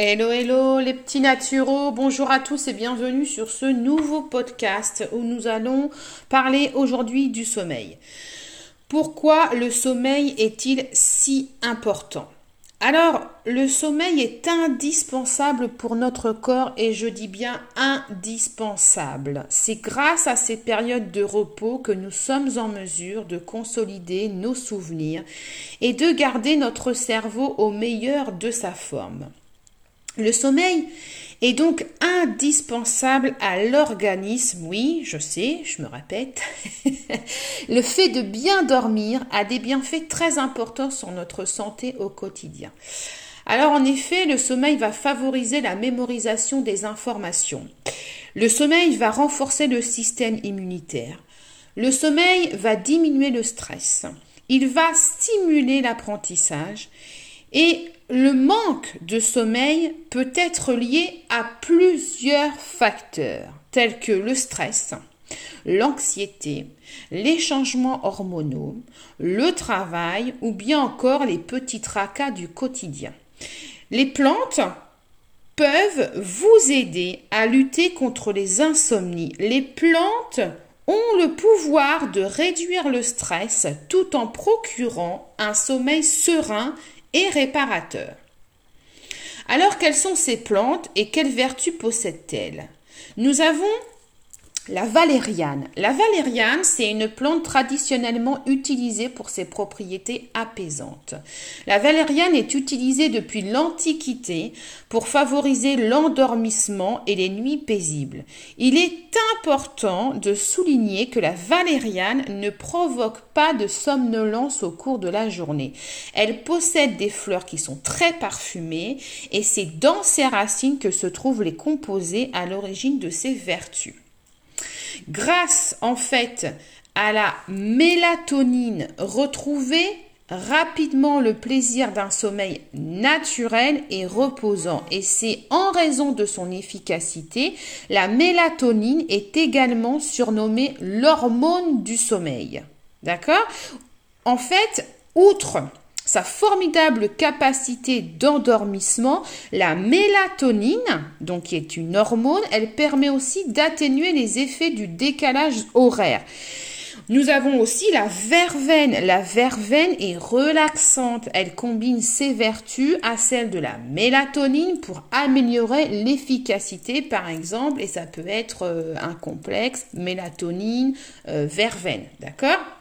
Hello, hello les petits naturaux, bonjour à tous et bienvenue sur ce nouveau podcast où nous allons parler aujourd'hui du sommeil. Pourquoi le sommeil est-il si important? Alors, le sommeil est indispensable pour notre corps et je dis bien indispensable. C'est grâce à ces périodes de repos que nous sommes en mesure de consolider nos souvenirs et de garder notre cerveau au meilleur de sa forme. Le sommeil est donc indispensable à l'organisme, oui, je sais, je me répète. le fait de bien dormir a des bienfaits très importants sur notre santé au quotidien. Alors en effet, le sommeil va favoriser la mémorisation des informations. Le sommeil va renforcer le système immunitaire. Le sommeil va diminuer le stress. Il va stimuler l'apprentissage et le manque de sommeil peut être lié à plusieurs facteurs tels que le stress, l'anxiété, les changements hormonaux, le travail ou bien encore les petits tracas du quotidien. Les plantes peuvent vous aider à lutter contre les insomnies. Les plantes ont le pouvoir de réduire le stress tout en procurant un sommeil serein et réparateur. Alors quelles sont ces plantes et quelles vertus possèdent-elles Nous avons la valériane. La valériane, c'est une plante traditionnellement utilisée pour ses propriétés apaisantes. La valériane est utilisée depuis l'Antiquité pour favoriser l'endormissement et les nuits paisibles. Il est important de souligner que la valériane ne provoque pas de somnolence au cours de la journée. Elle possède des fleurs qui sont très parfumées et c'est dans ses racines que se trouvent les composés à l'origine de ses vertus. Grâce en fait à la mélatonine retrouvée, rapidement le plaisir d'un sommeil naturel et reposant. Et c'est en raison de son efficacité, la mélatonine est également surnommée l'hormone du sommeil. D'accord? En fait, outre sa formidable capacité d'endormissement, la mélatonine, donc qui est une hormone, elle permet aussi d'atténuer les effets du décalage horaire. Nous avons aussi la verveine. La verveine est relaxante. Elle combine ses vertus à celles de la mélatonine pour améliorer l'efficacité, par exemple, et ça peut être euh, un complexe mélatonine, euh, verveine. D'accord?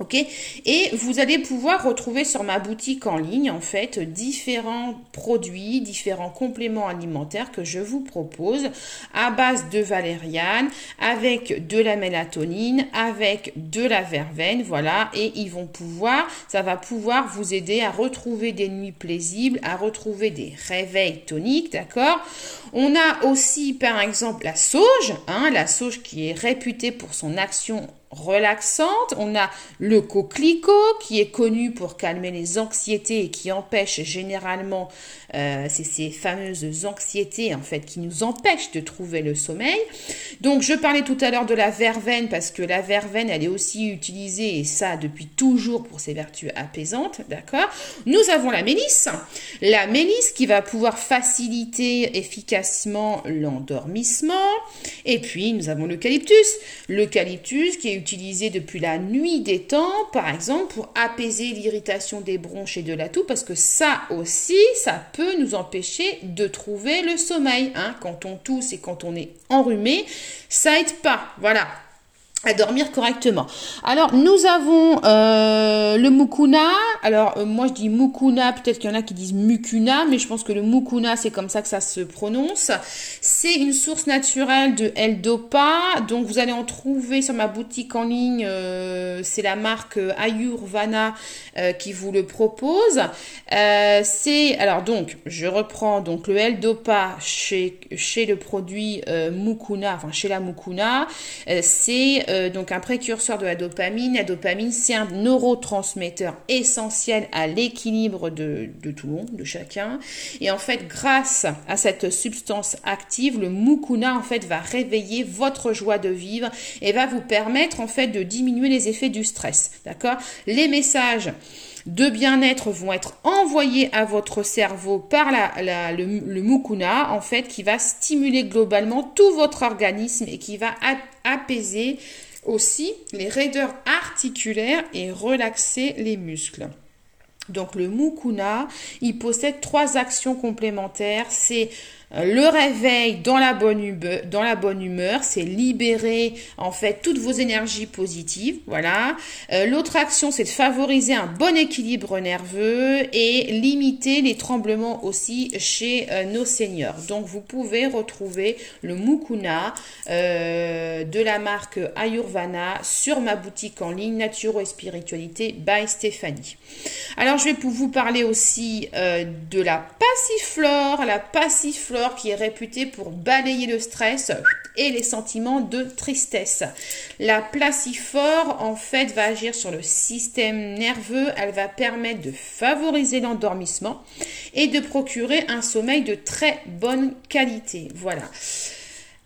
Ok Et vous allez pouvoir retrouver sur ma boutique en ligne en fait différents produits, différents compléments alimentaires que je vous propose à base de valériane, avec de la mélatonine, avec de la verveine, voilà. Et ils vont pouvoir, ça va pouvoir vous aider à retrouver des nuits plaisibles, à retrouver des réveils toniques, d'accord On a aussi par exemple la sauge, hein, la sauge qui est réputée pour son action relaxante. On a le coquelicot qui est connu pour calmer les anxiétés et qui empêche généralement, euh, ces fameuses anxiétés en fait qui nous empêchent de trouver le sommeil. Donc je parlais tout à l'heure de la verveine parce que la verveine elle est aussi utilisée et ça depuis toujours pour ses vertus apaisantes, d'accord? Nous avons la mélisse, la mélisse qui va pouvoir faciliter efficacement l'endormissement. Et puis nous avons l'eucalyptus, l'eucalyptus qui est utilisé depuis la nuit des temps, par exemple, pour apaiser l'irritation des bronches et de la toux, parce que ça aussi, ça peut nous empêcher de trouver le sommeil. Hein. Quand on tousse et quand on est enrhumé, ça aide pas. Voilà à dormir correctement. Alors nous avons euh, le mukuna. Alors euh, moi je dis mukuna, peut-être qu'il y en a qui disent mukuna, mais je pense que le mukuna c'est comme ça que ça se prononce. C'est une source naturelle de L-Dopa, donc vous allez en trouver sur ma boutique en ligne. Euh, c'est la marque Ayurvana qui vous le propose. c'est alors donc je reprends donc le L-Dopa chez chez le produit mukuna, enfin chez la mukuna, c'est euh, donc un précurseur de la dopamine. La dopamine, c'est un neurotransmetteur essentiel à l'équilibre de, tout le monde, de chacun. Et en fait, grâce à cette substance active, le mukuna en fait va réveiller votre joie de vivre et va vous permettre en fait de diminuer les effets du stress. D'accord? Les messages de bien-être vont être envoyés à votre cerveau par le, le, mukuna, en fait, qui va stimuler globalement tout votre organisme et qui va apaiser aussi les raideurs articulaires et relaxer les muscles. Donc le mukuna, il possède trois actions complémentaires. C'est le réveil dans la bonne humeur, dans la bonne humeur, c'est libérer en fait toutes vos énergies positives, voilà. Euh, l'autre action, c'est de favoriser un bon équilibre nerveux et limiter les tremblements aussi chez euh, nos seniors. Donc vous pouvez retrouver le mukuna de la marque Ayurvana sur ma boutique en ligne Naturo et Spiritualité by Stéphanie. Alors je vais vous parler aussi de la passiflore, la passiflore qui est réputée pour balayer le stress et les sentiments de tristesse. La placifort, en fait, va agir sur le système nerveux. Elle va permettre de favoriser l'endormissement et de procurer un sommeil de très bonne qualité. Voilà.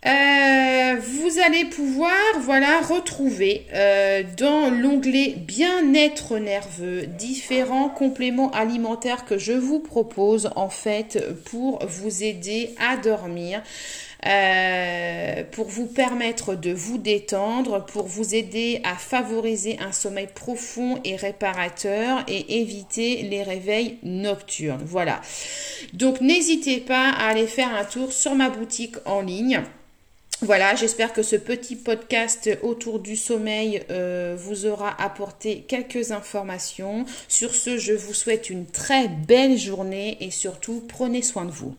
Euh, vous allez pouvoir voilà retrouver euh, dans l'onglet bien-être nerveux différents compléments alimentaires que je vous propose en fait pour vous aider à dormir. Euh, pour vous permettre de vous détendre, pour vous aider à favoriser un sommeil profond et réparateur et éviter les réveils nocturnes. Voilà. Donc n'hésitez pas à aller faire un tour sur ma boutique en ligne. Voilà, j'espère que ce petit podcast autour du sommeil euh, vous aura apporté quelques informations. Sur ce, je vous souhaite une très belle journée et surtout prenez soin de vous.